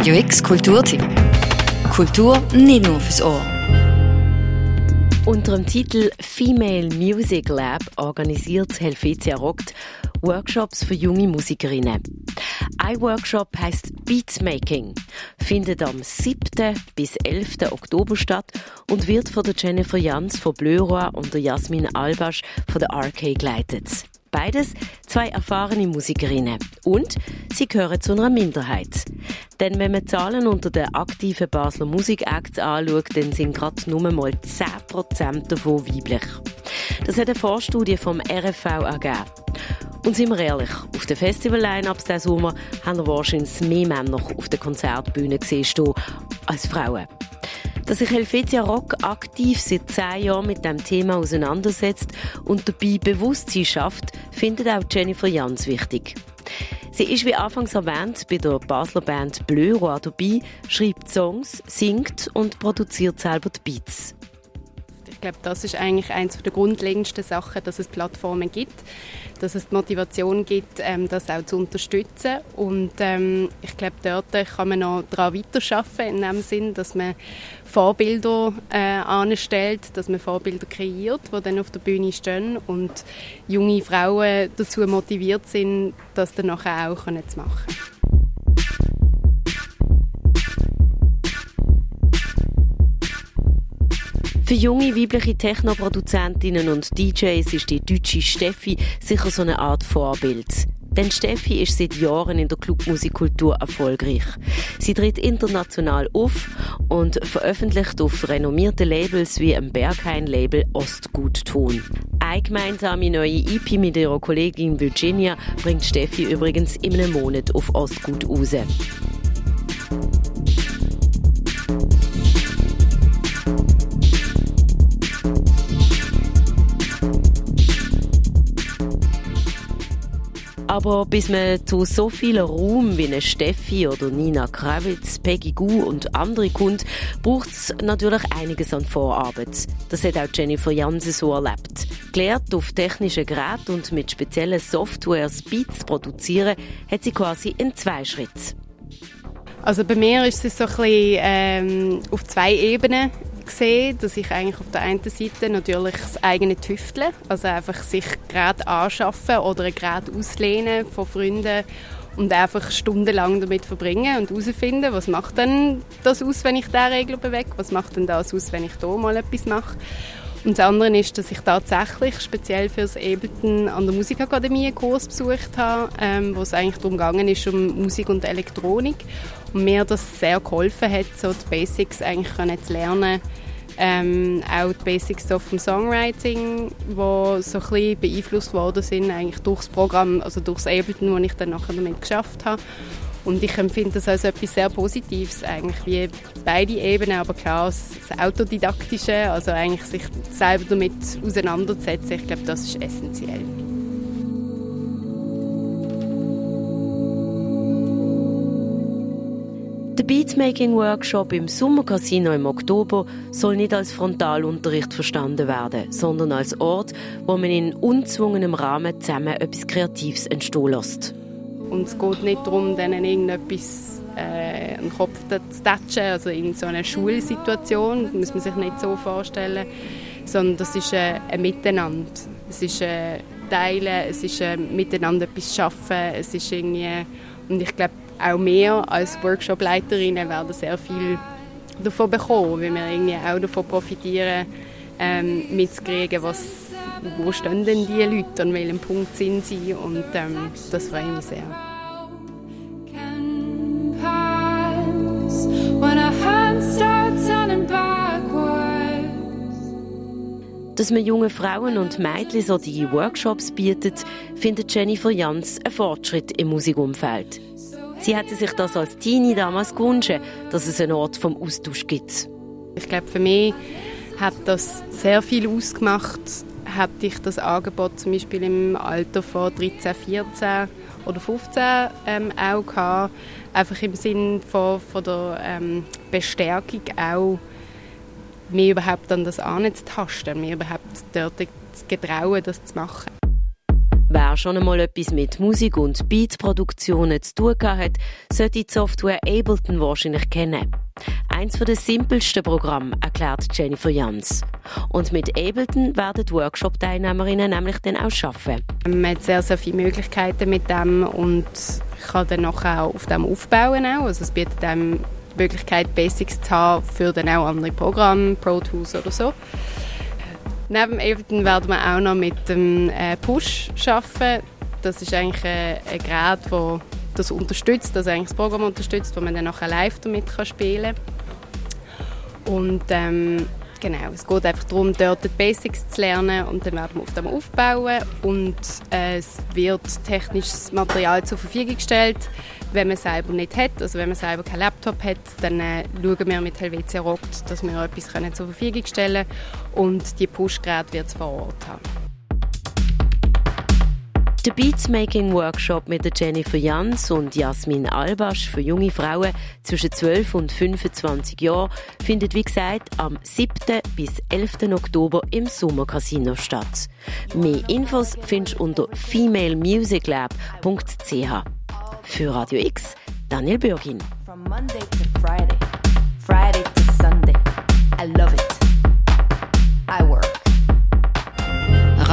Radio X Kulturtipp. Kultur nicht nur fürs Ohr. Unter dem Titel Female Music Lab organisiert Helvetia Rockt Workshops für junge Musikerinnen. Ein Workshop heißt Beatmaking, findet am 7. bis 11. Oktober statt und wird von der Jennifer Jans von Blöroa und der Jasmin Albasch von der RK geleitet. Beides zwei erfahrene Musikerinnen. Und sie gehören zu einer Minderheit. Denn wenn man Zahlen unter den aktiven Basler Musikacts anschaut, dann sind gerade nur mal 10% davon weiblich. Das hat eine Vorstudie vom RFV ergeben. Und sind wir ehrlich, auf den Festival-Line-Ups diesen Sommer haben wir wahrscheinlich mehr Männer auf der Konzertbühne gesehen als Frauen. Dass sich Helvetia Rock aktiv seit zehn Jahren mit dem Thema auseinandersetzt und dabei Bewusstsein schafft, findet auch Jennifer Jans wichtig. Sie ist wie anfangs erwähnt bei der Basler Band Bleu dabei, schreibt Songs, singt und produziert selber die Beats. Ich glaube, das ist eigentlich eines der grundlegendsten Sachen, dass es Plattformen gibt, dass es die Motivation gibt, ähm, das auch zu unterstützen. Und ähm, ich glaube, dort kann man noch daran weiterarbeiten, in dem Sinn, dass man Vorbilder äh, anstellt, dass man Vorbilder kreiert, die dann auf der Bühne stehen und junge Frauen dazu motiviert sind, das dann nachher auch zu machen. Für junge weibliche Technoproduzentinnen und DJs ist die deutsche Steffi sicher so eine Art Vorbild. Denn Steffi ist seit Jahren in der Clubmusikkultur erfolgreich. Sie tritt international auf und veröffentlicht auf renommierten Labels wie im Berghain-Label Ostgutton. Eine gemeinsame neue EP mit ihrer Kollegin Virginia bringt Steffi übrigens in einem Monat auf Ostgut raus. Aber bis man zu so vielen Ruhm wie eine Steffi oder Nina Kravitz, Peggy Gu und andere kommt, braucht es natürlich einiges an Vorarbeit. Das hat auch Jennifer Jansen so erlebt. Gelehrt auf technischen Geräten und mit speziellen Softwares Beats produzieren, hat sie quasi in zwei Schritten. Also bei mir ist es so ein bisschen ähm, auf zwei Ebenen gesehen, dass ich eigentlich auf der einen Seite natürlich das eigene Tüfteln, also einfach sich Gerät anschaffen oder ein Gerät auslehnen von Freunden und einfach stundenlang damit verbringen und herausfinden, was macht denn das aus, wenn ich diesen Regler bewege, was macht denn das aus, wenn ich hier mal etwas mache. Und das andere ist, dass ich tatsächlich speziell für das Ableton an der Musikakademie einen Kurs besucht habe, ähm, wo es eigentlich darum gegangen ist, um Musik und Elektronik. Und mir das sehr geholfen hat, so die Basics eigentlich zu lernen, ähm, auch die Basics vom Songwriting, die so ein bisschen beeinflusst worden sind, eigentlich durchs Programm, also durchs Ableton, das ich dann nachher damit geschafft habe. Und ich empfinde das als etwas sehr Positives, eigentlich wie beide Ebenen, aber klar, das Autodidaktische, also eigentlich sich selber damit auseinanderzusetzen, ich glaube, das ist essentiell. Der Beatmaking-Workshop im Sommercasino im Oktober soll nicht als Frontalunterricht verstanden werden, sondern als Ort, wo man in unzwungenem Rahmen zusammen etwas Kreatives entstehen lässt. Und es geht nicht darum, denen irgendetwas äh, den Kopf zu tatschen, also in so einer Schulsituation, das muss man sich nicht so vorstellen, sondern das ist äh, ein Miteinander. Es ist ein Teilen, es ist ein Miteinander etwas schaffen, es ist irgendwie, und ich glaube, auch wir als Workshop-Leiterinnen werden sehr viel davon bekommen, weil wir irgendwie auch davon profitieren, ähm, mitzukriegen, was wo stehen denn die Leute, an welchem Punkt sind sie und ähm, das freut mich sehr. Dass man jungen Frauen und Mädchen solche Workshops bietet, findet Jennifer Jans ein Fortschritt im Musikumfeld. Sie hätte sich das als Teenie damals gewünscht, dass es einen Ort vom Austausch gibt. Ich glaube, für mich hat das sehr viel ausgemacht, hätte ich das Angebot zum Beispiel im Alter von 13, 14 oder 15 ähm, auch gehabt. Einfach im Sinn von, von der ähm, Bestärkung auch, mir überhaupt an das anzutasten, mir überhaupt dort zu getrauen, das zu machen. Wer schon einmal etwas mit Musik und Beatproduktionen zu tun hat, sollte die Software Ableton wahrscheinlich kennen. Eins der simpelsten Programme, erklärt Jennifer Jans. Und mit Ableton werden die Workshop-Teilnehmerinnen nämlich dann auch arbeiten. Man hat sehr, sehr viele Möglichkeiten mit dem und kann dann auch auf dem aufbauen. Also es bietet einem die Möglichkeit, Basics zu haben für dann auch andere Programme, Pro Tools oder so. Neben Ableton werden wir auch noch mit dem äh, Push arbeiten. Das ist eigentlich ein, Gerät, das das unterstützt, also eigentlich das Programm unterstützt, wo man dann nachher live damit spielen kann. Und ähm, genau, es geht einfach darum, dort die Basics zu lernen und dann werden wir auf dem aufbauen. Und äh, es wird technisches Material zur Verfügung gestellt, wenn man selber nicht hat, also wenn man selber keinen Laptop hat, dann äh, schauen wir mit Helvetia Rockt, dass wir etwas können zur Verfügung stellen können. Und die Push-Geräte wird es vor Ort haben. Der Beatsmaking Workshop mit Jennifer Jans und Jasmin Albasch für junge Frauen zwischen 12 und 25 Jahren findet wie gesagt am 7. bis 11. Oktober im Sommercasino statt. Mehr Infos findest du unter femalemusiclab.ch. Für Radio X, Daniel Bürgin. From Monday to Friday, Friday to Sunday. I love it.